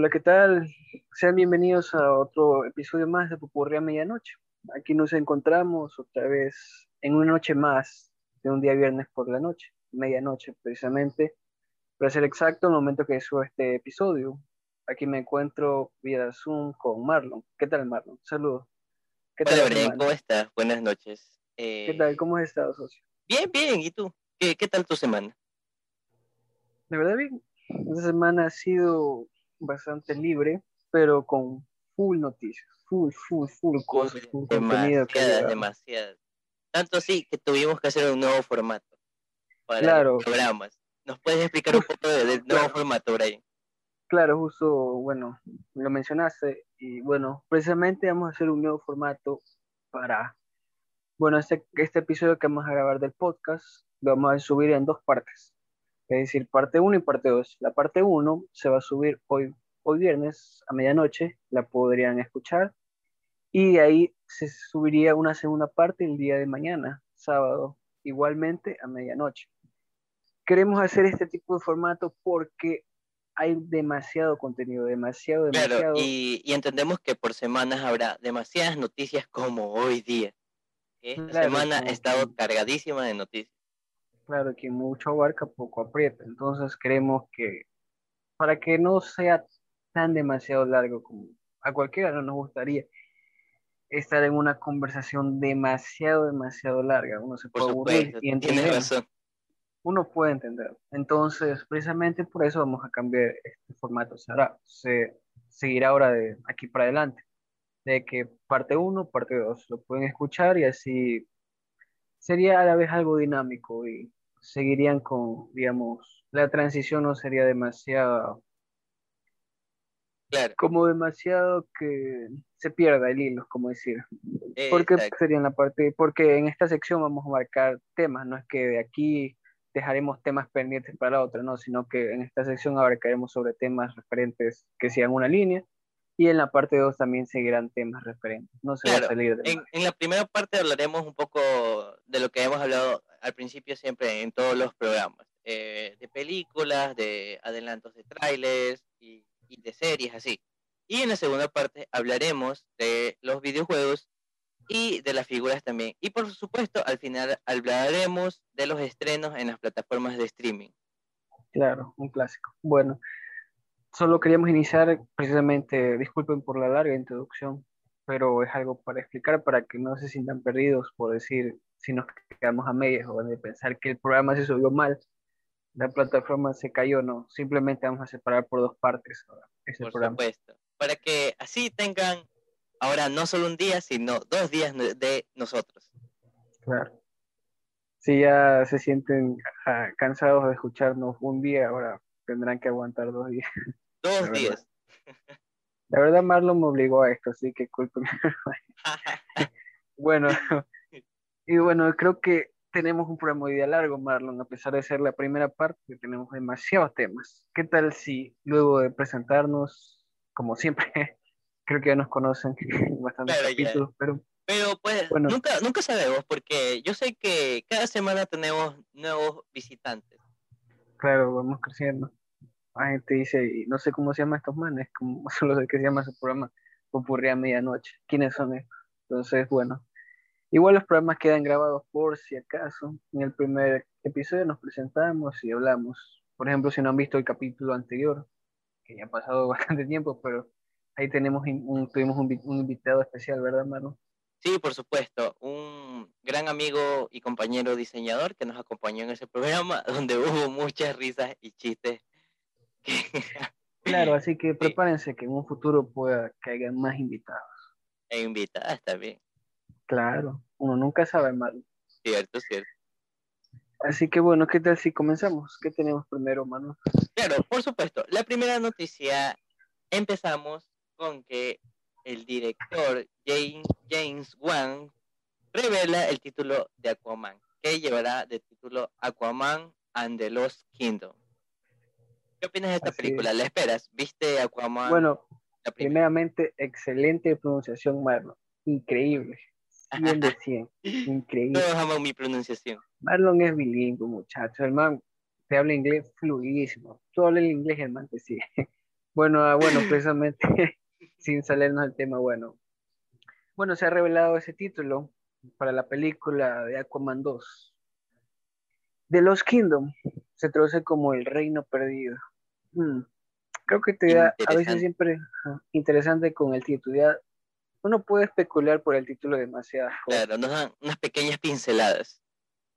Hola, ¿qué tal? Sean bienvenidos a otro episodio más de Pupurri a Medianoche. Aquí nos encontramos otra vez en una noche más de un día viernes por la noche, medianoche precisamente, para ser exacto, el momento que subo este episodio. Aquí me encuentro vía Zoom con Marlon. ¿Qué tal, Marlon? Saludos. ¿Qué tal, Hola, ¿cómo estás? Buenas noches. ¿Qué tal? ¿Cómo has estado, socio? Bien, bien. ¿Y tú? ¿Qué, qué tal tu semana? De verdad, bien. Esta semana ha sido bastante libre, pero con full noticias, full, full, full cosas, full demasiadas, contenido. Demasiadas, Tanto así que tuvimos que hacer un nuevo formato para claro. programas. ¿Nos puedes explicar un poco del nuevo formato, Brian? Claro, justo, bueno, lo mencionaste y bueno, precisamente vamos a hacer un nuevo formato para, bueno, este, este episodio que vamos a grabar del podcast lo vamos a subir en dos partes es decir, parte 1 y parte 2. La parte 1 se va a subir hoy, hoy viernes a medianoche, la podrían escuchar, y ahí se subiría una segunda parte el día de mañana, sábado, igualmente a medianoche. Queremos hacer este tipo de formato porque hay demasiado contenido, demasiado, demasiado. Claro, y, entendemos que por semanas habrá demasiadas noticias como hoy día. Esta semana ha estado cargadísima de noticias. Claro, que mucho abarca, poco aprieta. Entonces queremos que, para que no sea tan demasiado largo como a cualquiera no nos gustaría estar en una conversación demasiado, demasiado larga. Uno se puede aburrir y entender. Uno puede entender. Entonces, precisamente por eso vamos a cambiar este formato. Se, se seguirá ahora de aquí para adelante. De que parte 1, parte 2 lo pueden escuchar y así sería a la vez algo dinámico y seguirían con, digamos, la transición no sería demasiado, claro. como demasiado que se pierda el hilo, como decir. Porque sería en la parte, porque en esta sección vamos a marcar temas, no es que de aquí dejaremos temas pendientes para la otra, no, sino que en esta sección abarcaremos sobre temas referentes que sean una línea y en la parte 2 también seguirán temas referentes. No se va a salir de en, en, la primera parte hablaremos un poco de lo que hemos hablado al principio siempre en todos los programas, eh, de películas, de adelantos de trailers y, y de series así. Y en la segunda parte hablaremos de los videojuegos y de las figuras también. Y por supuesto, al final hablaremos de los estrenos en las plataformas de streaming. Claro, un clásico. Bueno, Solo queríamos iniciar precisamente, disculpen por la larga introducción, pero es algo para explicar para que no se sientan perdidos por decir si nos quedamos a medias o de pensar que el programa se subió mal, la plataforma se cayó, no, simplemente vamos a separar por dos partes por supuesto, para que así tengan ahora no solo un día, sino dos días de nosotros. Claro. Si ya se sienten ah, cansados de escucharnos un día, ahora tendrán que aguantar dos días. Dos días. La verdad, Marlon me obligó a esto, así que culpa. bueno, y bueno, creo que tenemos un programa muy día largo, Marlon, a pesar de ser la primera parte, tenemos demasiados temas. ¿Qué tal si luego de presentarnos, como siempre, creo que ya nos conocen bastantes capítulos, pero pero pues nunca, nunca sabemos porque yo sé que cada semana tenemos nuevos visitantes. Claro, vamos creciendo la gente dice, y no sé cómo se llama estos manes, como solo sé que se llama su programa, Popurrí a Medianoche. ¿Quiénes son estos? Entonces, bueno, igual los programas quedan grabados por si acaso. En el primer episodio nos presentamos y hablamos. Por ejemplo, si no han visto el capítulo anterior, que ya ha pasado bastante tiempo, pero ahí tenemos un, tuvimos un, un invitado especial, ¿verdad, Manu? Sí, por supuesto, un gran amigo y compañero diseñador que nos acompañó en ese programa, donde hubo muchas risas y chistes claro, así que prepárense que en un futuro pueda que haya más invitados. E invitadas también. Claro, uno nunca sabe mal. Cierto, cierto. Así que bueno, ¿qué tal si comenzamos? ¿Qué tenemos primero, mano? Claro, por supuesto. La primera noticia, empezamos con que el director James, James Wan revela el título de Aquaman, que llevará de título Aquaman and the Lost Kingdom. ¿Qué opinas de esta película? ¿La esperas? ¿Viste Aquaman? Bueno, primeramente, excelente pronunciación, Marlon. Increíble. 100 de 100. Increíble. Todos aman mi pronunciación. Marlon es bilingüe, muchacho. El man te habla inglés fluidísimo. Tú hablas el inglés, el man te sigue. Bueno, ah, bueno, precisamente, sin salirnos del tema, bueno. Bueno, se ha revelado ese título para la película de Aquaman 2. The Lost Kingdom se traduce como el reino perdido. Mm, Creo que te da a veces siempre interesante con el título. Ya uno puede especular por el título demasiadas cosas. Claro, nos dan unas pequeñas pinceladas.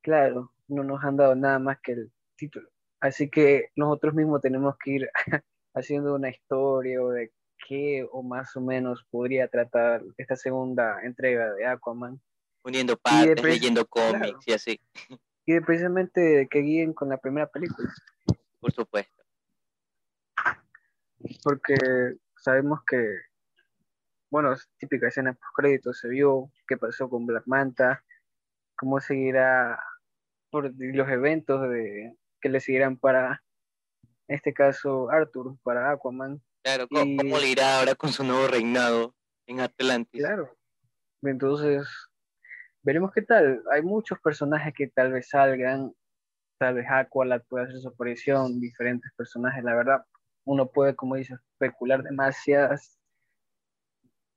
Claro, no nos han dado nada más que el título. Así que nosotros mismos tenemos que ir haciendo una historia o de qué o más o menos podría tratar esta segunda entrega de Aquaman. Uniendo partes, leyendo cómics y así. Y de precisamente que guíen con la primera película. Por supuesto porque sabemos que, bueno, típica escena post crédito, se vio qué pasó con Black Manta, cómo seguirá por los eventos de, que le seguirán para, en este caso, Arthur, para Aquaman. Claro, ¿cómo, le irá ahora con su nuevo reinado en Atlantis? Claro, entonces veremos qué tal. Hay muchos personajes que tal vez salgan, tal vez Aqualad pueda hacer su aparición, diferentes personajes, la verdad uno puede, como dice, especular demasiadas,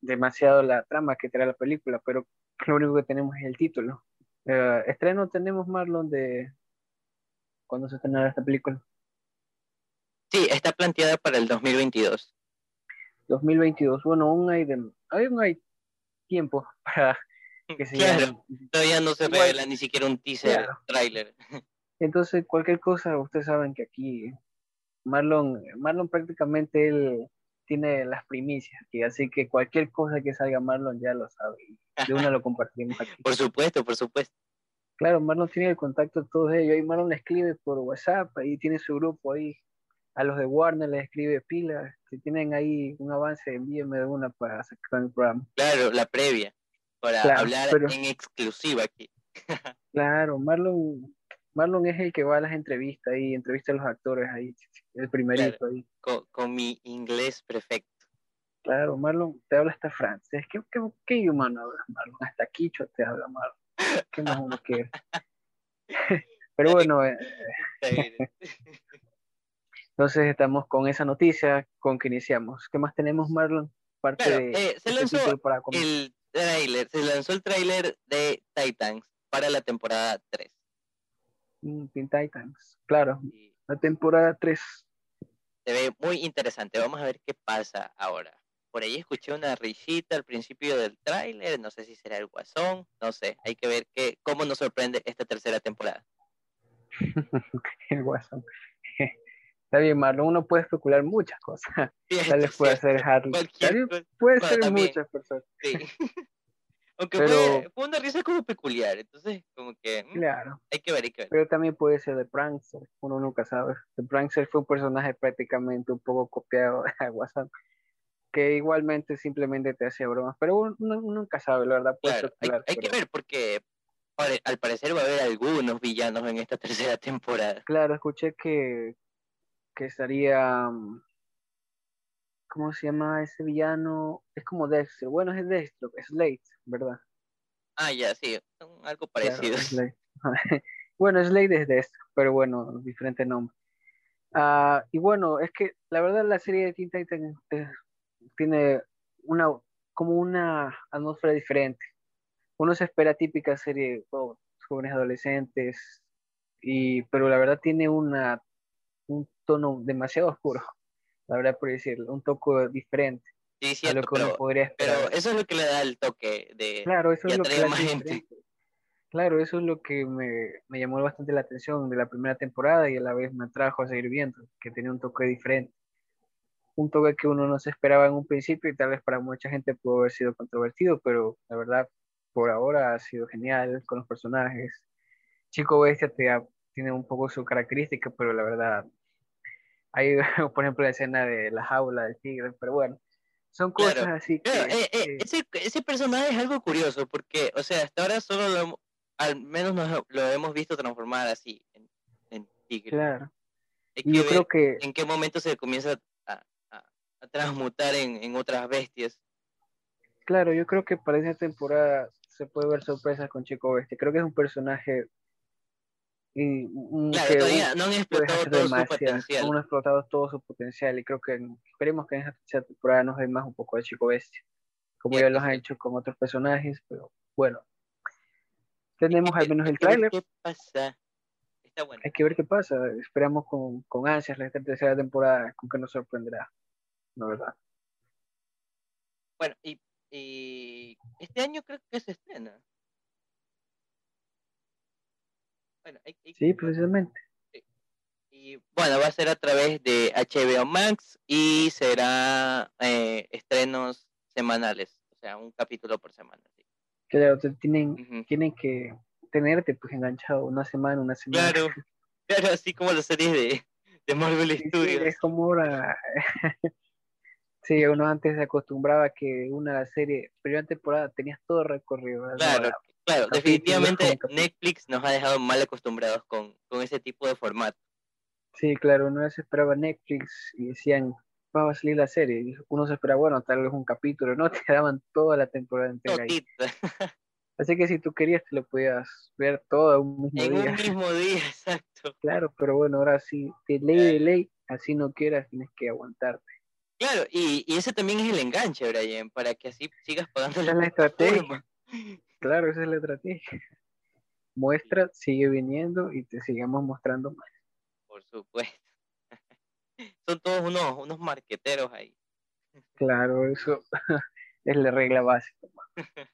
demasiado la trama que trae la película, pero lo único que tenemos es el título. Eh, estreno tenemos, Marlon, de cuando se estrenará esta película. Sí, está planteada para el 2022. 2022, bueno, aún hay, de, aún hay tiempo para que se Claro, todavía no se revela ni siquiera un teaser, trailer. Entonces, cualquier cosa, ustedes saben que aquí Marlon, Marlon prácticamente él tiene las primicias aquí, así que cualquier cosa que salga Marlon ya lo sabe. de una lo compartimos aquí. Por supuesto, por supuesto. Claro, Marlon tiene el contacto de todos ellos. Ahí Marlon le escribe por WhatsApp, ahí tiene su grupo ahí. A los de Warner les escribe pilas. Si tienen ahí un avance, envíenme de una para sacar el programa. Claro, la previa, para hablar en exclusiva aquí. claro, Marlon, Marlon es el que va a las entrevistas y entrevista a los actores ahí, el primerito ahí. Con, mi inglés perfecto. Claro, Marlon te habla hasta francés. ¿Qué, qué, qué idioma hablas, Marlon? Hasta quicho te habla Marlon. ¿Qué más uno quiere? Pero bueno, eh, entonces estamos con esa noticia con que iniciamos. ¿Qué más tenemos, Marlon? Parte de, eh, se lanzó el trailer, se lanzó el trailer de Titans para la temporada 3. Teen Titans, claro. La temporada 3. Se ve muy interesante. Vamos a ver qué pasa ahora. Por ahí escuché una risita al principio del tráiler. No sé si será el guasón. No sé. Hay que ver qué, cómo nos sorprende esta tercera temporada. el guasón. Está bien, Marlon. Uno puede especular muchas cosas. Tal vez puede ser Harley. Puede ser muchas personas. Sí. Aunque fue, una risa como peculiar, entonces como que mm, claro. hay que ver, hay que ver. Pero también puede ser de Prankster, uno nunca sabe. The Prankster fue un personaje prácticamente un poco copiado de WhatsApp, que igualmente simplemente te hacía bromas, pero uno, nunca sabe, la verdad. Puede claro, hay, que ver porque al parecer va a haber algunos villanos en esta tercera temporada. Claro, escuché que, que estaría mm, ¿cómo se llama ese villano? Es como Dexter. Bueno, es Dexter, es Slate, ¿verdad? Ah, ya, sí, algo parecido. bueno, Slade es Dexter, pero bueno, diferente nombre. Ah, y bueno, es que la verdad la serie de Teen Titans eh, tiene una como una atmósfera diferente. Uno se espera típica serie oh, jóvenes adolescentes, y, pero la verdad tiene una, un tono demasiado oscuro la verdad por decirlo, un toque diferente. Sí, cierto, pero, pero, eso es lo que le da el toque de claro, eso es lo que más gente. Claro, eso es lo que me, me, llamó bastante la atención de la primera temporada y a la vez me atrajo a seguir viendo, que tenía un toque diferente. Un toque que uno no se esperaba en un principio y tal vez para mucha gente pudo haber sido controvertido, pero la verdad por ahora ha sido genial con los personajes. Chico Bestia te, tiene un poco su característica, pero la verdad hay, por ejemplo, la escena de la jaula del tigre, pero bueno, son cosas así que... Eh, eh, ese, ese, personaje es algo curioso, porque, o sea, hasta ahora solo lo, al menos lo hemos visto transformar así, en, tigre. Claro. yo creo que... En qué momento se comienza a, a, transmutar en, en otras bestias. Claro, yo creo que para esa temporada se puede ver sorpresas con Chico Bestia. Creo que es un personaje Y Claro, que todavía no han explotado todo su demasiado, potencial. aún no han explotado todo su potencial y creo que esperemos que en esta tercera temporada nos den más un poco de Chico Bestia, como ya los han hecho con otros personajes, pero bueno, tenemos al menos el tráiler, ¿Qué pasa? Está bueno. hay que ver qué pasa, esperamos con, con ansias la tercera temporada, con que nos sorprenderá, la verdad. Bueno, y, y este año creo que se estrena. Bueno, hay, hay que Sí, precisamente. Y bueno, va a ser a través de HBO Max y será eh, estrenos semanales, o sea, un capítulo por semana. sí. Claro, tienen, tienen que tenerte pues enganchado una semana, una semana. Claro, claro, así como las series de, de Marvel Sí, sí, Studios. es como ahora. Sí, uno antes se acostumbraba que una serie, primera temporada, tenías todo recorrido. Claro, claro, definitivamente. Netflix nos ha dejado mal acostumbrados con, con ese tipo de formato. Sí, claro, uno se esperaba Netflix y decían, va a salir la serie. Uno se esperaba, bueno, tal vez un capítulo, ¿no? Te daban toda la temporada entera ahí. Así que si tú querías, te lo podías ver todo un mismo en día. un mismo día, exacto. Claro, pero bueno, ahora sí, de ley de ley, así no quieras, tienes que aguantarte. Claro, y, y ese también es el enganche, Brian, para que así sigas pagando Esa la es la estrategia. Claro, esa es la estrategia. Muestra, sigue viniendo y te sigamos mostrando más. Por supuesto. Son todos unos, unos marqueteros ahí. Claro, eso es la regla básica.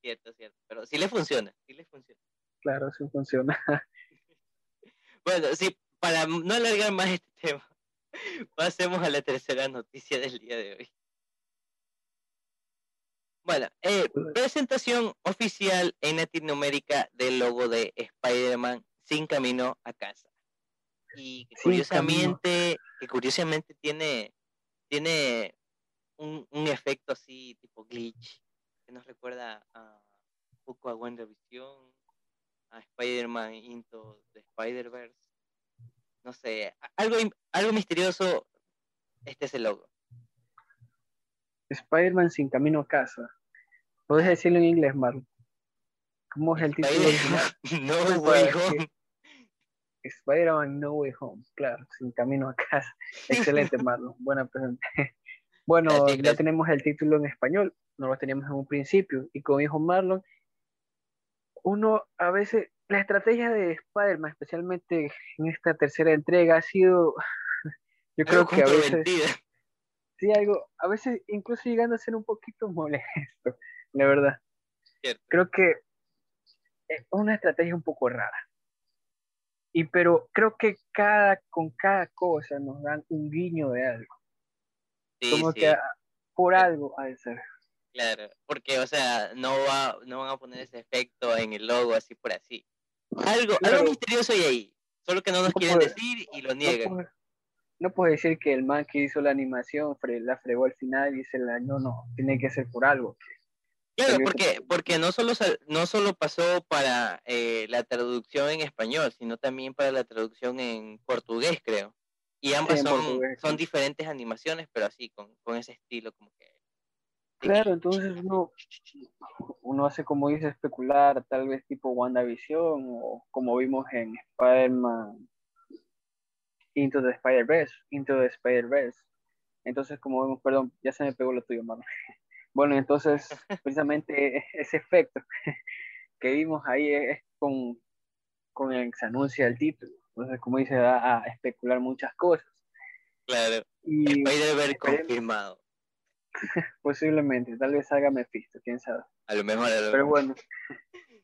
Cierto, cierto. Pero sí le funciona, sí le funciona. Claro, eso funciona. Bueno, sí, para no alargar más este tema, pasemos a la tercera noticia del día de hoy. Bueno, eh, presentación oficial en Latinoamérica del logo de Spider-Man sin camino a casa. Y que curiosamente, que curiosamente tiene, tiene un, un efecto así tipo glitch, que nos recuerda a un poco a WandaVision, a Spider-Man Into the Spider-Verse. No sé, algo, algo misterioso, este es el logo. Spider-Man sin camino a casa. ¿Puedes decirlo en inglés, Marlon? ¿Cómo es el título No Way Home. Spider-Man No Way Home, claro, sin camino a casa. Excelente, Marlon. Buena presentación. Bueno, ya tenemos el título en español, no lo teníamos en un principio. Y como dijo Marlon, uno a veces, la estrategia de Spider-Man, especialmente en esta tercera entrega, ha sido, yo creo que a veces. Sí, algo, a veces incluso llegando a ser un poquito molesto, la verdad. Cierto. Creo que es una estrategia un poco rara. Y pero creo que cada, con cada cosa nos dan un guiño de algo. Sí, Como sí, que por algo ha de ser. claro. Porque, o sea, no va, no van a poner ese efecto en el logo así por así. Algo, Claro. algo misterioso hay ahí. Solo que no nos No quieren decir y lo niegan. No puedes decir que el man que hizo la animación fre- la fregó al final y se la... No, no, tiene que ser por algo. Claro, porque, porque no solo no solo pasó para eh, la traducción en español, sino también para la traducción en portugués, creo. Y ambas son, portugués, son sí. diferentes animaciones, pero así, con, con ese estilo como que... Claro, entonces uno, uno hace como dice especular, tal vez tipo WandaVision o como vimos en Spider-Man Into the Spider-Verse, Into the Spider-Verse. Entonces, como vemos, perdón, ya se me pegó lo tuyo, mano. Bueno, entonces, precisamente ese efecto que vimos ahí es con, con el que se anuncia el título. Entonces, como dice, da a especular muchas cosas. Claro, Y Spider-Verse confirmado. posiblemente, tal vez salga Mephisto, quién sabe. A lo mejor, a lo Pero bueno,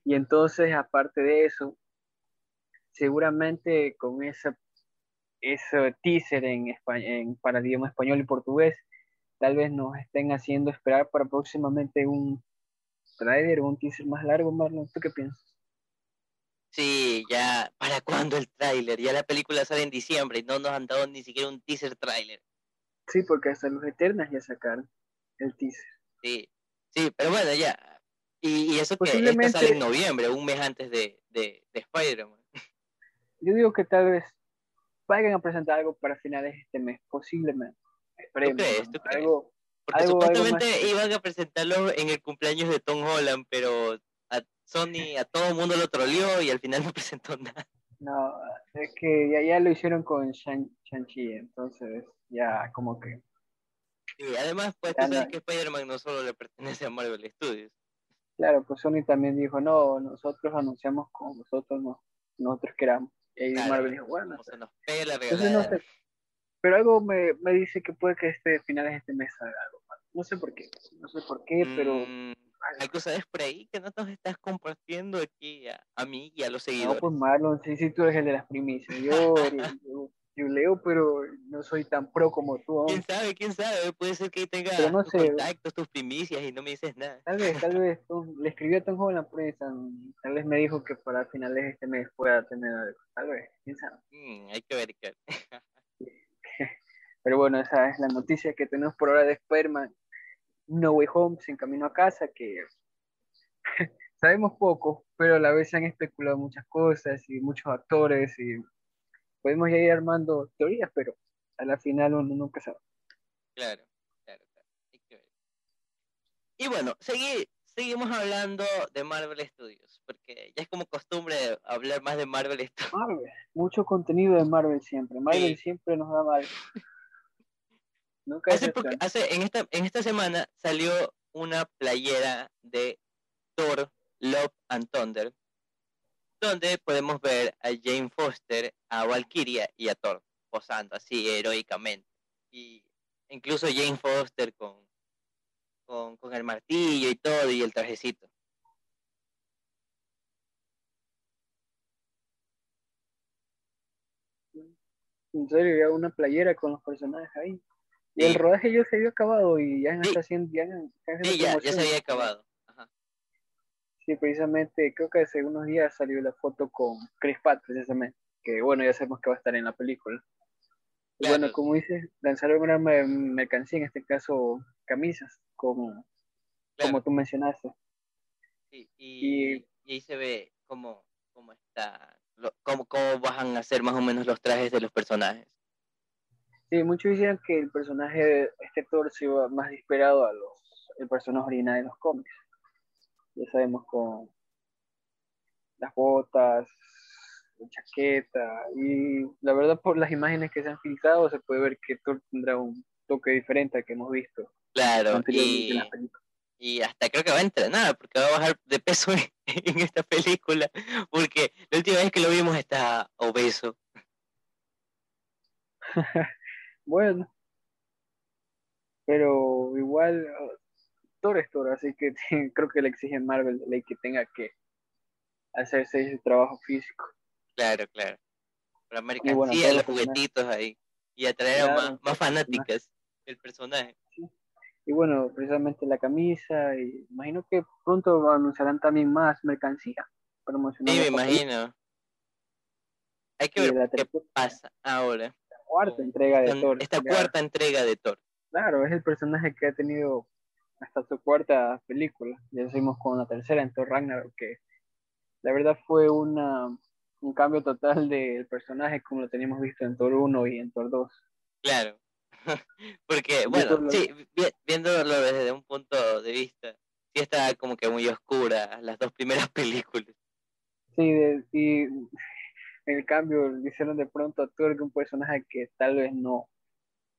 y entonces, aparte de eso, seguramente con ese, ese teaser en, espa- en, para idioma español y portugués, tal vez nos estén haciendo esperar para próximamente un trailer o un teaser más largo, Marlon. ¿Tú qué piensas? Sí, ya, ¿para cuándo el tráiler? Ya la película sale en diciembre y no nos han dado ni siquiera un teaser tráiler. Sí, porque hasta los Eternas ya sacaron el teaser. Sí, sí, pero bueno, ya. Y, y eso que esta Posiblemente- sale en noviembre, un mes antes de, de, de Spider-Man. Yo digo que tal vez vayan a presentar algo para finales de este mes, posiblemente. Esperemos. crees? ¿Tú crees? Algo, Porque Algo- supuestamente iban a presentarlo en el cumpleaños de Tom Holland, pero a Sony, a todo el mundo lo troleó y al final no presentó nada. No, es que ya, ya lo hicieron con Shang-Chi, entonces ya como que... Sí, además, pues tú sabes que Spider-Man no solo le pertenece a Marvel Studios. Claro, pues Sony también dijo, no, nosotros anunciamos como nosotros no, nosotros queramos. Y ahí Marvel dijo, bueno, se nos pega no Pero algo me, me, dice que puede que este finales de este mes salga algo. No sé por qué, no sé por qué, pero... Mm, algo sabes por ahí que no nos estás compartiendo aquí a, mí y a los seguidores. No, pues Marlon, sí, sí, tú eres el de las primicias. Yo, yo, leo, pero no soy tan pro como tú. ¿Quién sabe? ¿Quién sabe? Puede ser que tenga tus contactos, tus primicias y no me dices nada. Tal vez, tal vez. le escribió a Tom Joven la prensa. Tal vez me dijo que para finales de este mes pueda tener algo. Tal vez, quién sabe. Mm, hay que ver, qué. pero bueno, esa es la noticia que tenemos por ahora de Spider-Man no Way Home, Sin Camino a Casa, que sabemos poco, pero a la vez se han especulado muchas cosas y muchos actores y podemos ir armando teorías, pero a la final uno nunca sabe. Claro, claro, claro. Y bueno, seguimos hablando de Marvel Studios, porque ya es como costumbre hablar más de Marvel Studios. Marvel, mucho contenido de Marvel siempre. Marvel siempre nos da mal hace, en, esta, en esta semana salió una playera de Thor, Love and Thunder, donde podemos ver a Jane Foster, a Valkyria y a Thor posando así heroicamente. Y incluso Jane Foster con, con, con el martillo y todo y el trajecito. En serio, ya una playera con los personajes ahí. Y el rodaje ya se había acabado y ya está haciendo. Ya, sí, ya, se había acabado. Sí, precisamente, creo que hace unos días salió la foto con Chris Pratt, precisamente. Que bueno, ya sabemos que va a estar en la película. Y bueno, como dices, lanzaron una mercancía, en este caso camisas, como, como tú mencionaste. Sí, y, ahí se ve cómo, cómo está, cómo, cómo van a ser más o menos los trajes de los personajes. Sí, muchos dicen que el personaje de este Thor se iba más disparado a los el personaje original de los cómics. Ya sabemos con las botas, la chaqueta y la verdad por las imágenes que se han filtrado se puede ver que Thor tendrá un toque diferente al que hemos visto. Claro, y, y hasta creo que va a entrenar porque va a bajar de peso en esta película porque la última vez que lo vimos está obeso. Bueno, pero igual Thor es Thor, así que creo que le exigen Marvel ley que tenga que hacerse ese trabajo físico. Claro, claro. La mercancía, los juguetitos ahí. Y atraer a más, fanáticas del personaje. Y bueno, precisamente la camisa, y imagino que pronto anunciarán también más mercancía promocional. Sí, me imagino. Hay que ver qué pasa ahora cuarta entrega de Thor. Esta cuarta entrega de Thor. Claro, es el personaje que ha tenido hasta su cuarta película. Ya seguimos con la tercera en Thor Ragnarok, que la verdad fue una, un cambio total del personaje como lo teníamos visto en Thor 1 y en Thor 2. Claro, porque, bueno, sí, viéndolo desde un punto de vista, sí está como que muy oscura las dos primeras películas. Sí, de, y el cambio hicieron de pronto a Thor un personaje que tal vez no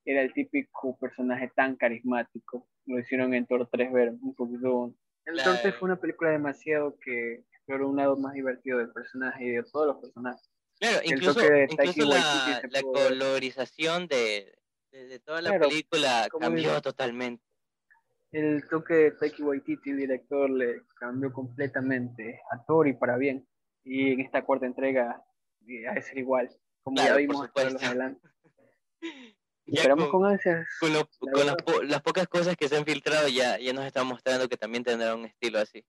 era el típico personaje tan carismático. Lo hicieron en Thor 3 ver un poquito. Entonces fue una película demasiado que exploró un lado más divertido del personaje y de todos los personajes. Claro, incluso, la, colorización de, de, toda la película cambió totalmente. El toque de Taiki Waititi, director, le cambió completamente a Thor y para bien. Y en esta cuarta entrega a ser igual, como ya vimos adelante. esperamos con, ansias. Con, las, pocas cosas que se han filtrado ya, ya nos están mostrando que también tendrá un estilo así.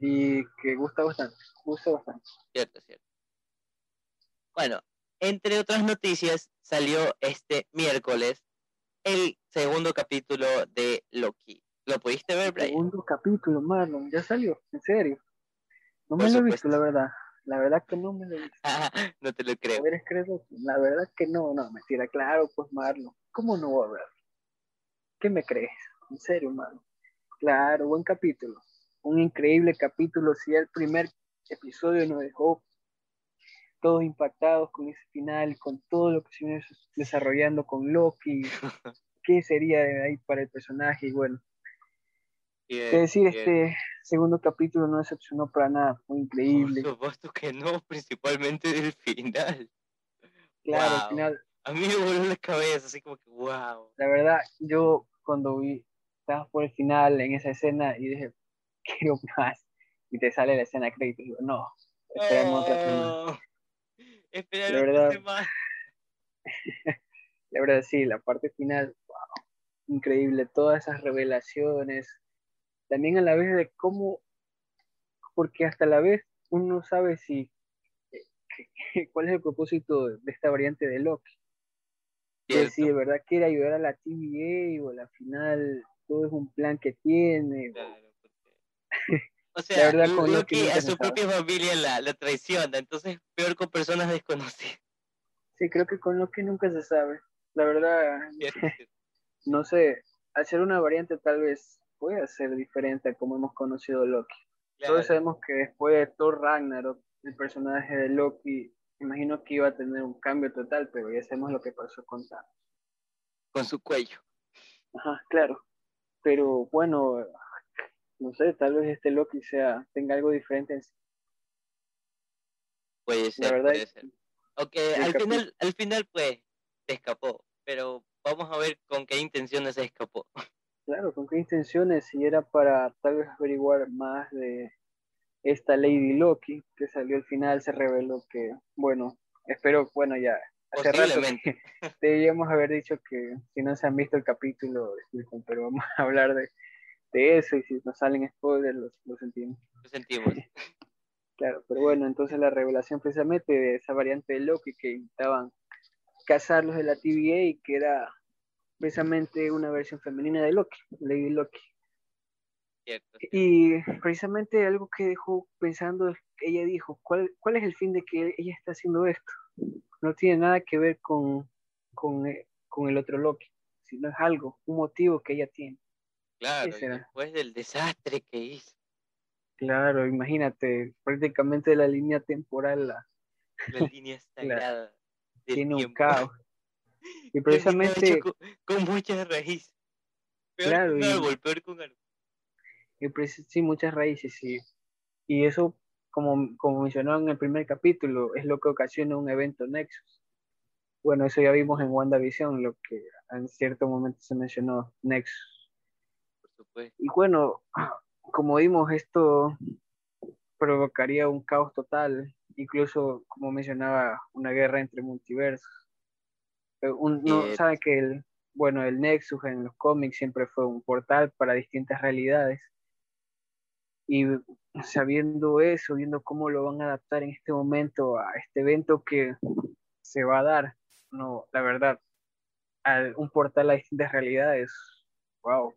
Y que gusta bastante, gusta bastante. Cierto, cierto. Bueno, entre otras noticias, salió este miércoles el segundo capítulo de Loki. ¿Lo pudiste ver, Brian? Segundo capítulo, Marlon, ya salió, en serio. No me lo he visto, la verdad. La verdad que no me lo he no te lo creo. La verdad que no, no, mentira, claro, pues Marlon. ¿Cómo no voy a? ¿Qué me crees? En serio, Marlon. Claro, buen capítulo. Un increíble capítulo. Si el primer episodio nos dejó todos impactados con ese final, con todo lo que se viene desarrollando con Loki, qué sería de ahí para el personaje y bueno. Es decir, este segundo capítulo no decepcionó para nada, fue increíble. Por supuesto que no, principalmente del final. Claro, al final. A mí me voló la cabeza, así como que wow. La verdad, yo cuando vi, estaba por el final en esa escena y dije, quiero más. Y te sale la escena de crédito y digo, no, esperemos otra semana. la verdad, la verdad, sí, la parte final, wow, increíble, todas esas revelaciones. También a la vez de cómo, porque hasta la vez uno sabe si cuál es el propósito de esta variante de Loki. Que si de verdad quiere ayudar a la TVA o a la final todo es un plan que tiene. O sea, Loki a su propia familia la, la traiciona, entonces peor con personas desconocidas. Sí, creo que con Loki nunca se sabe. La verdad, no sé, hacer una variante tal vez puede ser diferente a como hemos conocido Loki. Todos sabemos que después de Thor Ragnarok, el personaje de Loki, imagino que iba a tener un cambio total, pero ya sabemos lo que pasó con Thanos. Con su cuello. Ajá, claro. Pero bueno, no sé, tal vez este Loki sea, tenga algo diferente en sí. Puede ser, La puede ser. Ok, al final, al final pues se escapó, pero vamos a ver con qué intenciones se escapó. Claro, con qué intenciones, si era para tal vez averiguar más de esta Lady Loki que salió al final, se reveló que, bueno, espero, bueno, ya hace rato debíamos haber dicho que si no se han visto el capítulo, pero vamos a hablar de, eso y si nos salen spoilers, lo, sentimos. Lo sentimos. claro, pero bueno, entonces la revelación precisamente de esa variante de Loki que intentaban cazarlos de la TVA y que era precisamente una versión femenina de Loki, Lady Loki. Y precisamente algo que dejó pensando, ella dijo, ¿cuál, ¿cuál es el fin de que ella está haciendo esto? No tiene nada que ver con, con, eh, con el otro Loki, sino es algo, un motivo que ella tiene. Claro, después del desastre que hizo. Claro, imagínate, prácticamente la línea temporal, la, la línea sagrada. tiene un caos. Y precisamente... Con, con muchas raíces. claro, y, con sí, muchas raíces, sí. Y eso, como, como mencionaron en el primer capítulo, es lo que ocasiona un evento Nexus. Bueno, eso ya vimos en WandaVision, lo que en cierto momento se mencionó Nexus. Y bueno, como vimos, esto provocaría un caos total, incluso, como mencionaba, una guerra entre multiversos. Eh, uno sabe que el, bueno, el Nexus en los cómics siempre fue un portal para distintas realidades y sabiendo eso, viendo cómo lo van a adaptar en este momento a este evento que se va a dar, no, la verdad, un portal a distintas realidades, wow.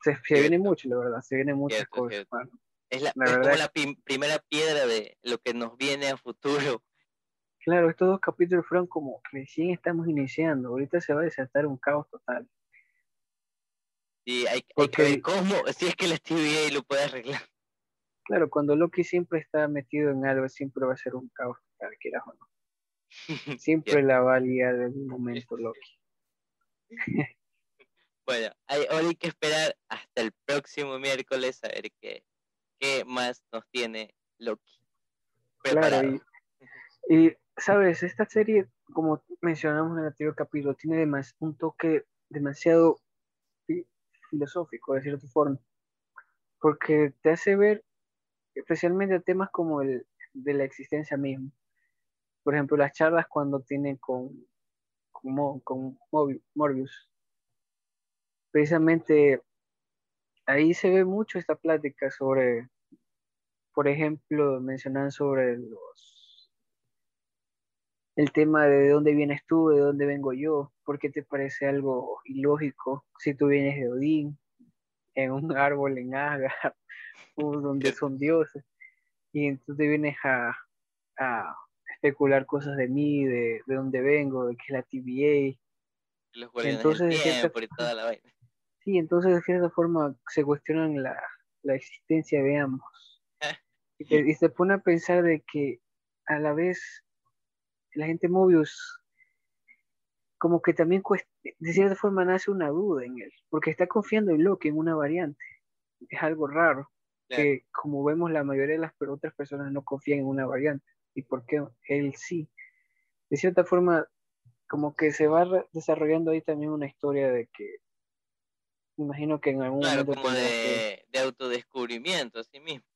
Se, viene mucho, la verdad, se viene muchas cosas. Es, la, como la primera piedra de lo que nos viene a futuro. Claro, estos dos capítulos fueron como recién estamos iniciando, ahorita se va a desatar un caos total. Y hay, que ver cómo, si es que la TVA lo puede arreglar. Claro, cuando Loki siempre está metido en algo, siempre va a ser un caos, quieras o no. Siempre la valía del momento Loki. bueno, hay, ahora hay que esperar hasta el próximo miércoles a ver qué, qué más nos tiene Loki. Claro, y, y, sabes, esta serie, como mencionamos en el anterior capítulo, tiene un toque demasiado filosófico, de cierta forma, porque te hace ver especialmente temas como el de la existencia misma. Por ejemplo, las charlas cuando tienen con, con, con Morbius. Precisamente ahí se ve mucho esta plática sobre, por ejemplo, mencionan sobre los el tema de, dónde vienes tú, de dónde vengo yo, por qué te parece algo ilógico si tú vienes de Odín, en un árbol en Agar, donde son dioses, y entonces vienes a, a especular cosas de mí, de, de dónde vengo, de qué es la TVA. Los entonces, por toda la vaina. Sí, entonces de cierta forma se cuestionan la, la existencia de ambos. y, y se pone a pensar de que a la vez la gente Mobius como que también de cierta forma nace una duda en él, porque está confiando en Loki en una variante. Es algo raro, que como vemos la mayoría de las otras personas no confían en una variante, y por qué él sí. De cierta forma, como que se va desarrollando ahí también una historia de que, imagino que en algún claro, como de, de autodescubrimiento, así mismo.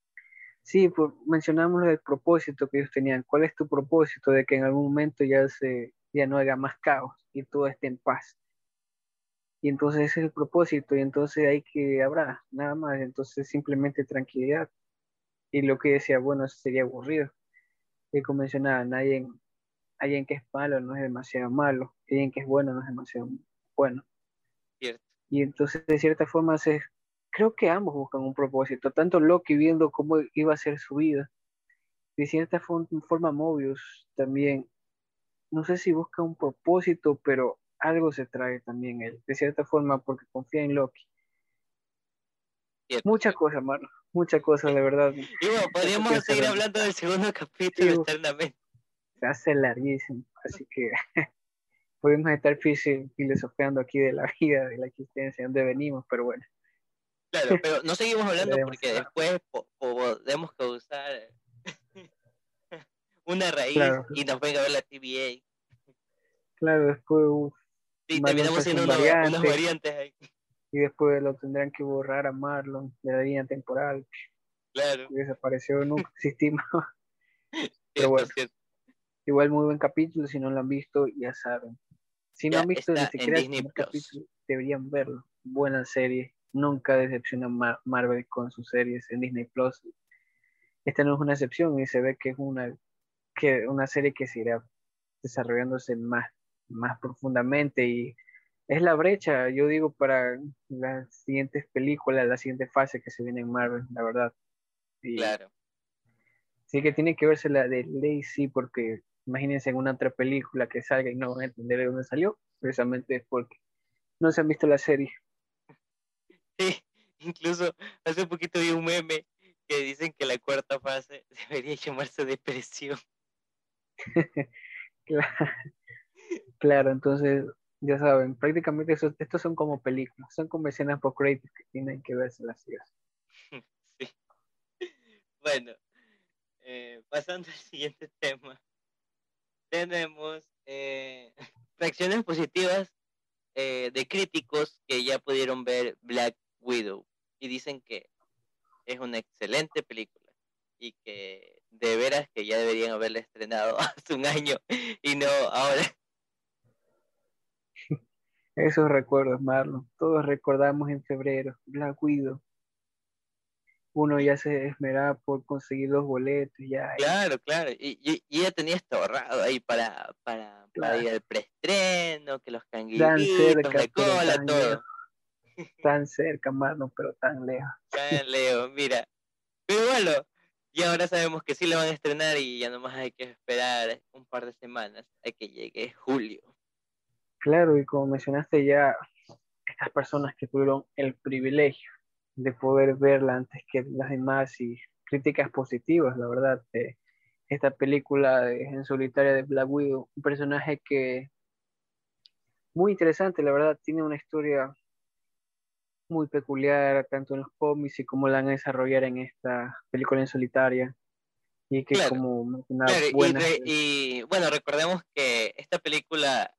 Sí, pues mencionamos el propósito que ellos tenían. ¿Cuál es tu propósito de que en algún momento ya se ya no haga más caos y todo esté en paz? Y entonces ese es el propósito y entonces hay que habrá nada más, entonces simplemente tranquilidad. Y lo que decía, bueno, sería aburrido. Y como mencionaba, nadie, alguien que es malo no es demasiado malo, alguien que es bueno no es demasiado bueno. Y entonces de cierta forma se creo que ambos buscan un propósito, tanto Loki viendo cómo iba a ser su vida, de cierta forma Mobius también, no sé si busca un propósito, pero algo se trae también él, de cierta forma porque confía en Loki. Muchas cosas, mano, muchas cosas, de verdad. Y bueno, podríamos seguir hablando del segundo capítulo eternamente. Se hace larguísimo, así que podemos estar filosofeando aquí de la vida, de la existencia, de donde venimos, pero bueno. Claro, pero no seguimos hablando porque después podemos causar una raíz y nos venga a ver la TVA. Claro, después. sí, terminamos siendo unas variantes ahí. Y después lo tendrán que borrar a Marlon de la línea temporal. Claro. Y desapareció, nunca existimos. Pero bueno, igual muy buen capítulo, si no lo han visto, ya saben. Si no han visto ni siquiera el capítulo, deberían verlo. Buena serie nunca decepciona Marvel con sus series en Disney Plus. Esta no es una excepción y se ve que es una, que una serie que se irá desarrollándose más, más profundamente y es la brecha, yo digo, para las siguientes películas, la siguiente fase que se viene en Marvel, la verdad. claro. Sí que tiene que verse la de Lazy porque imagínense en una otra película que salga y no van a entender de dónde salió, precisamente es porque no se han visto la serie. Sí, incluso hace poquito vi un meme que dicen que la cuarta fase debería llamarse depresión. claro, entonces ya saben, prácticamente eso, estos son como películas, son como escenas post créditos que tienen que verse las. Sí. Bueno, eh, pasando al siguiente tema, tenemos eh, reacciones positivas eh, de críticos que ya pudieron ver Black Widow y dicen que es una excelente película y que de veras que ya deberían haberla estrenado hace un año y no ahora. Esos recuerdos, Marlon. Todos recordamos en febrero, Black Widow. Uno ya se esmeraba por conseguir los boletos, ya. Claro, claro. Y, y, ya tenía esto ahorrado ahí para, para, ir al preestreno, que los canguilitos, la cola, todo. Tan cerca, mano, pero tan lejos. Tan lejos, mira. Pero bueno, y ahora sabemos que sí lo van a estrenar y ya nomás hay que esperar un par de semanas a que llegue julio. Claro, y como mencionaste ya, estas personas que tuvieron el privilegio de poder verla antes que las demás y críticas positivas, la verdad, de esta película de, en solitaria de Black Widow, un personaje que muy interesante, la verdad, tiene una historia muy peculiar, tanto en los cómics y como la van a desarrollar en esta película en solitaria. Y que como una buena... y, bueno, recordemos que esta película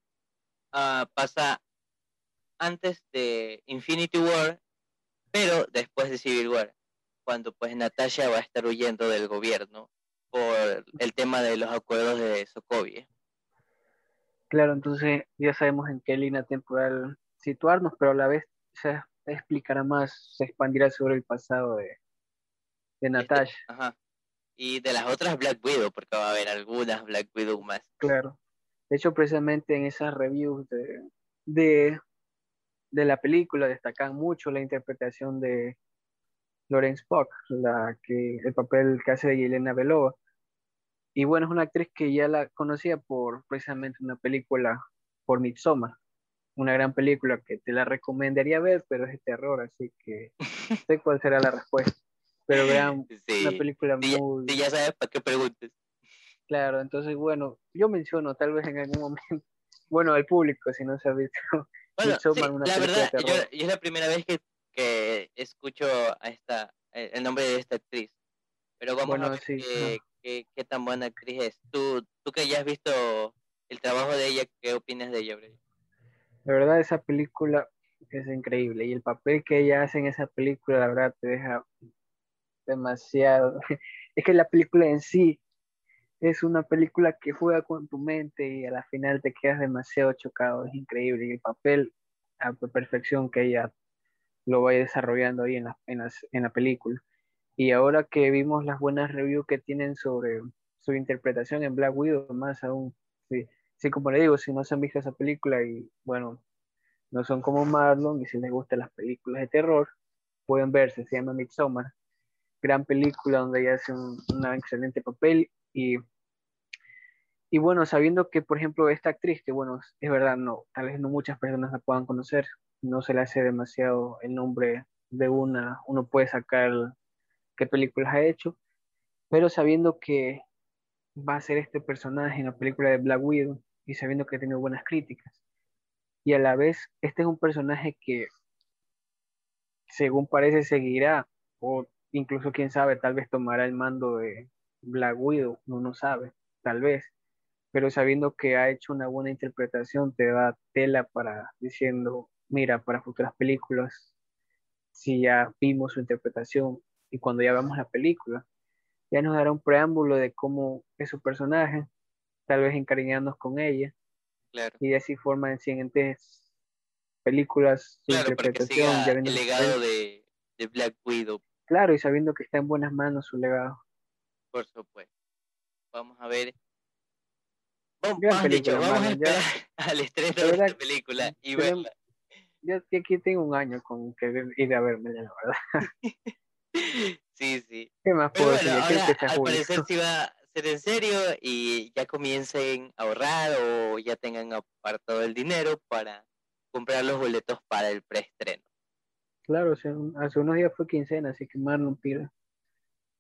ah, pasa antes de Infinity War, pero después de Civil War, cuando pues Natasha va a estar huyendo del gobierno por el tema de los acuerdos de Sokovia. Claro, entonces ya sabemos en qué línea temporal situarnos, pero a la vez se explicará más, se expandirá sobre el pasado de, de este, Natasha. ajá. Y de las otras Black Widow, porque va a haber algunas Black Widow más. Claro. De hecho, precisamente en esas reviews de, de, de la película destacan mucho la interpretación de Florence Spock, la que, el papel que hace de Yelena Belova. Y bueno, es una actriz que ya la conocía por precisamente una película por Midsommar una gran película que te la recomendaría ver, pero es de terror, así que sé cuál será la respuesta. Pero vean, una película muy... Ya, ya sabes para qué preguntes. Claro, entonces, bueno, yo menciono tal vez en algún momento, bueno, el público, si no se ha visto bueno, sí, la verdad, yo, es la primera vez que, que escucho a esta, el nombre de esta actriz, pero vamos a ver qué, qué, tan buena actriz es. Tú, tú que ya has visto el trabajo de ella, ¿qué opinas de ella? La verdad, esa película es increíble y el papel que ella hace en esa película, la verdad, te deja demasiado. Es que la película en sí es una película que juega con tu mente y a la final te quedas demasiado chocado, es increíble. Y el papel a perfección que ella lo va desarrollando ahí en la, en, en la película. Y ahora que vimos las buenas reviews que tienen sobre su interpretación en Black Widow, más aún, sí, sí, como le digo, si no se han visto esa película y bueno, no son como Marlon y si les gustan las películas de terror, pueden verse, se llama Midsommar, gran película donde ella hace un, excelente papel y, y bueno, sabiendo que por ejemplo esta actriz, que bueno, es verdad, no, tal vez no muchas personas la puedan conocer, no se le hace demasiado el nombre de una, uno puede sacar qué películas ha hecho, pero sabiendo que va a ser este personaje en la película de Black Widow y sabiendo que tiene buenas críticas. Y a la vez, este es un personaje que, según parece, seguirá, o incluso quién sabe, tal vez tomará el mando de Black Widow, no no sabe, tal vez. Pero sabiendo que ha hecho una buena interpretación, te da tela para diciendo, mira, para futuras películas, si ya vimos su interpretación y cuando ya vemos la película, ya nos dará un preámbulo de cómo es su personaje, tal vez encariñarnos con ella. Y de así forma en siguientes películas, su interpretación. ya el legado de, Black Widow. Claro, y sabiendo que está en buenas manos su legado. Por supuesto. Vamos a ver. Vamos, vamos a esperar al estreno de esta película y verla. Yo aquí tengo un año con que ir a verme, la verdad. sí, sí. ¿Qué más puedo decir? al parecer sí va ser en serio y ya comiencen a ahorrar o ya tengan apartado el dinero para comprar los boletos para el preestreno. Claro, hace unos días fue quincena, así que más no pida.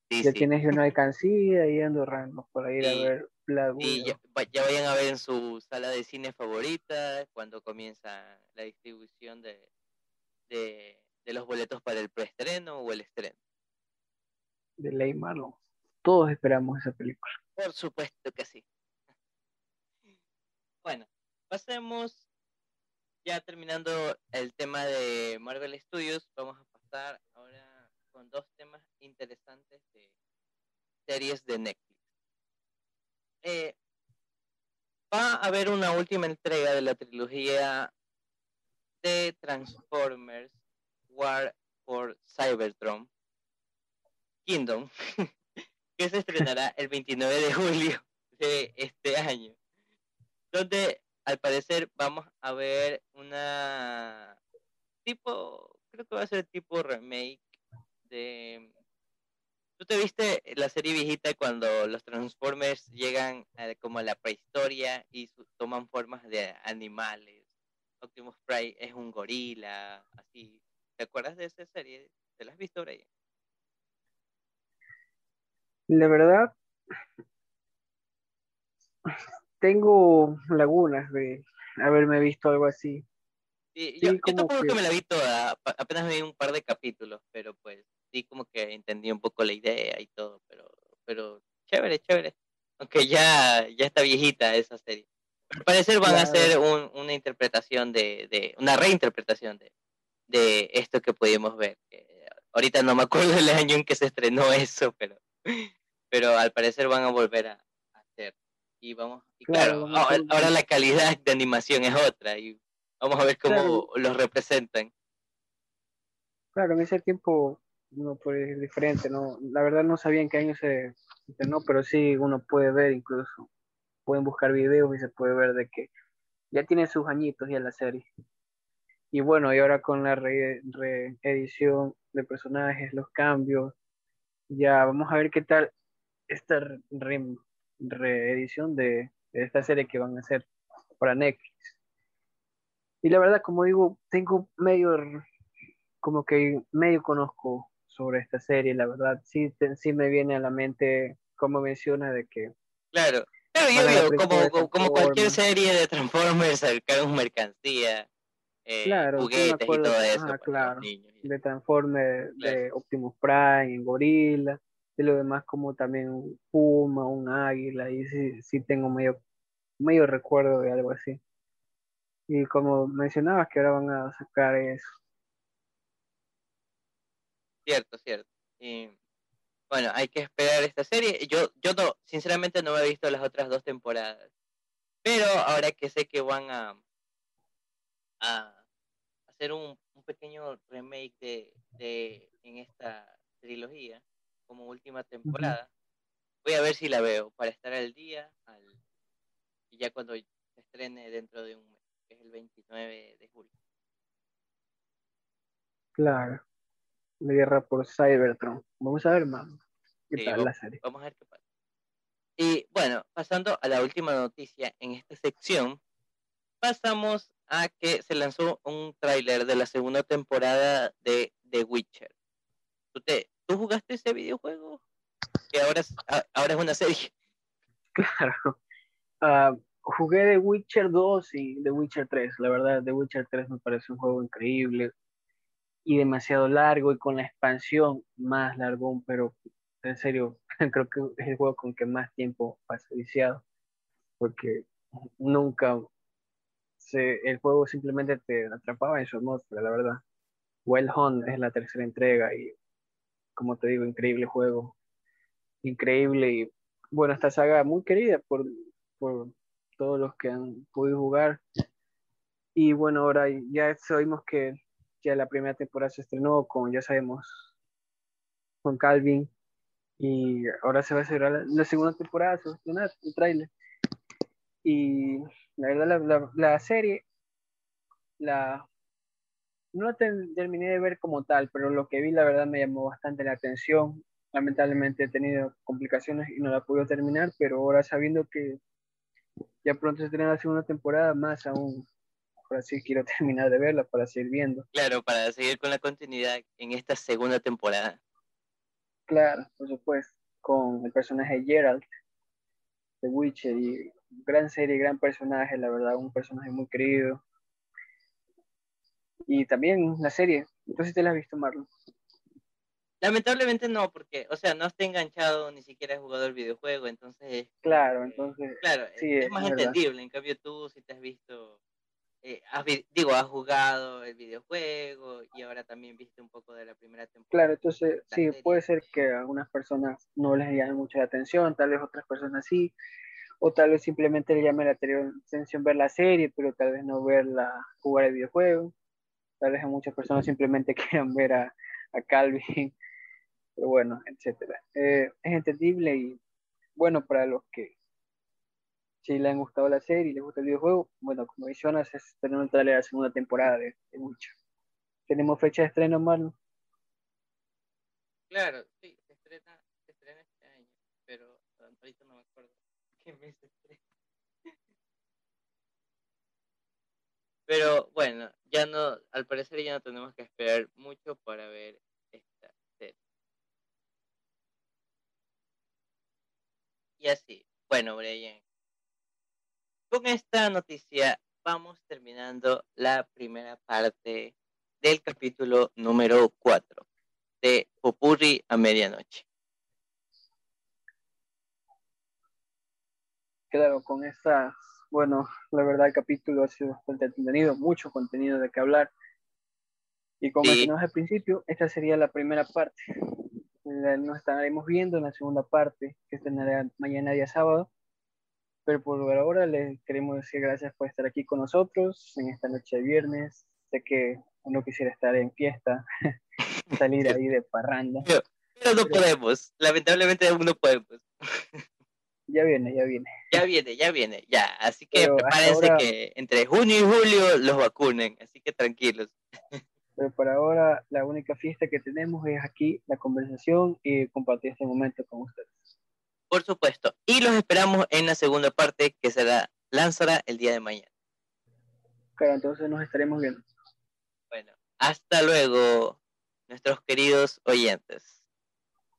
ya tienes una alcancía y ando rando para ir a ver la Y ya, ya, vayan a ver en su sala de cine favorita cuando comienza la distribución de, de, de los boletos para el preestreno o el estreno de Ley Marlon. Todos esperamos esa película. Por supuesto que sí. Bueno, pasemos ya terminando el tema de Marvel Studios, vamos a pasar ahora con dos temas interesantes de series de Netflix. Eh, va a haber una última entrega de la trilogía de Transformers War for Cybertron Kingdom, que se estrenará el 29 de julio de este año, donde al parecer vamos a ver una tipo, creo que va a ser tipo remake de... ¿Tú te viste la serie viejita cuando los Transformers llegan como a la prehistoria y toman formas de animales? Optimus Prime es un gorila, así. ¿Te acuerdas de esa serie? ¿Te la has visto, Brian? La verdad, tengo lagunas de haberme visto algo así. Sí, yo, tampoco que... me la vi toda, apenas vi un par de capítulos, pero pues sí como que entendí un poco la idea y todo, pero, pero chévere, chévere. Aunque ya, ya está viejita esa serie. Al parecer van a hacer una interpretación de, de, una reinterpretación de, de esto que pudimos ver. ahorita no me acuerdo el año en que se estrenó eso, pero pero al parecer van a volver a, hacer. Y vamos, y claro, ahora, la calidad de animación es otra y vamos a ver cómo los representan. Claro, en ese tiempo uno puede ir diferente, ¿no? La verdad no sabía en qué año se no pero sí uno puede ver incluso, pueden buscar videos y se puede ver de que ya tiene sus añitos ya la serie. Y bueno, y ahora con la reedición de personajes, los cambios, ya vamos a ver qué tal esta reedición de, esta serie que van a hacer para Netflix. Y la verdad, como digo, tengo medio, como que medio conozco sobre esta serie, la verdad, sí, sí me viene a la mente, como menciona, de que Claro. Pero yo digo, como, como cualquier serie de Transformers, sacaron mercancía, eh, claro, juguetes y todo eso. Ah, claro. De Transformers, de Optimus Prime, Gorilla, de lo demás como también un puma, un águila, y sí, sí tengo medio, medio recuerdo de algo así. Y como mencionabas que ahora van a sacar eso. Cierto, cierto. Y bueno, hay que esperar esta serie. Yo, yo no, sinceramente no he visto las otras dos temporadas. Pero ahora que sé que van a, a hacer un, un pequeño remake de, de, en esta trilogía, como última temporada, voy a ver si la veo para estar al día al, y ya cuando se estrene dentro de un mes, que es el 29 de julio. Claro la guerra por Cybertron. Vamos a ver, más qué tal la serie. Vamos a ver qué pasa. Y bueno, pasando a la última noticia en esta sección, pasamos a que se lanzó un tráiler de la segunda temporada de The Witcher. ¿Tú, te, ¿Tú jugaste ese videojuego? Que ahora es, una serie. Claro. Uh, jugué The Witcher 2 y The Witcher 3. La verdad, The Witcher 3 me parece un juego increíble y demasiado largo y con la expansión más largo, pero en serio, creo que es el juego con que más tiempo pasé viciado, porque nunca se, el juego simplemente te atrapaba en su atmósfera, la verdad. Well Hunt es la tercera entrega y, como te digo, increíble juego, increíble y, bueno, esta saga muy querida por, por todos los que han podido jugar. Y bueno, ahora ya sabemos que ya la primera temporada se estrenó con, ya sabemos, con Calvin. Y ahora se va a hacer la, segunda temporada, se va a estrenar el trailer. Y la verdad, la, serie, la, no la terminé de ver como tal, pero lo que vi, la verdad, me llamó bastante la atención. Lamentablemente he tenido complicaciones y no la pude terminar, pero ahora sabiendo que ya pronto se estrena la segunda temporada, más aún ahora sí quiero terminar de verla para seguir viendo. Claro, para seguir con la continuidad en esta segunda temporada. Claro, por supuesto, con el personaje Gerald de Witcher y gran serie, gran personaje, la verdad, un personaje muy querido. Y también la serie, entonces te la has visto, Marlon. Lamentablemente no, porque, o sea, no está enganchado, ni siquiera he jugado el videojuego, entonces... Claro, entonces... Claro, sí, es, más entendible, en cambio tú si te has visto eh, digo, has jugado el videojuego y ahora también viste un poco de la primera temporada. Claro, entonces sí, puede ser que a algunas personas no les llame mucha atención, tal vez otras personas sí, o tal vez simplemente le llame la atención ver la serie, pero tal vez no verla jugar el videojuego. Tal vez a muchas personas simplemente quieran ver a, a Calvin, pero bueno, etcétera. Eh, es entendible y bueno para los que si le han gustado la serie y les gusta el videojuego, bueno, como mencionas, es tener un trailer la segunda temporada de, de Witcher. ¿Tenemos fecha de estreno, Marlon? Claro, sí, se estrena, se estrena este año, pero ahorita no me acuerdo qué mes estrena. Pero bueno, ya no, al parecer ya no tenemos que esperar mucho para ver esta serie. Y así, bueno, Brian, con esta noticia vamos terminando la primera parte del capítulo número 4 de Popurri a medianoche. Claro, con esta, bueno, la verdad el capítulo ha sido bastante entretenido, mucho contenido de que hablar. Y como mencionamos al principio, esta sería la primera parte. Nos estaremos viendo en la segunda parte, que estrenará mañana día sábado. Pero por ahora les queremos decir gracias por estar aquí con nosotros en esta noche de viernes. Sé que uno quisiera estar en fiesta, salir ahí de parranda. Pero, no podemos, lamentablemente aún no podemos. Ya viene, ya viene. Ya viene, ya viene, ya. Así que prepárense que entre junio y julio los vacunen, así que tranquilos. Pero por ahora la única fiesta que tenemos es aquí, la conversación y compartir este momento con ustedes. Por supuesto. Y los esperamos en la segunda parte que será lanzará el día de mañana. Claro, entonces nos estaremos viendo. Bueno, hasta luego, nuestros queridos oyentes.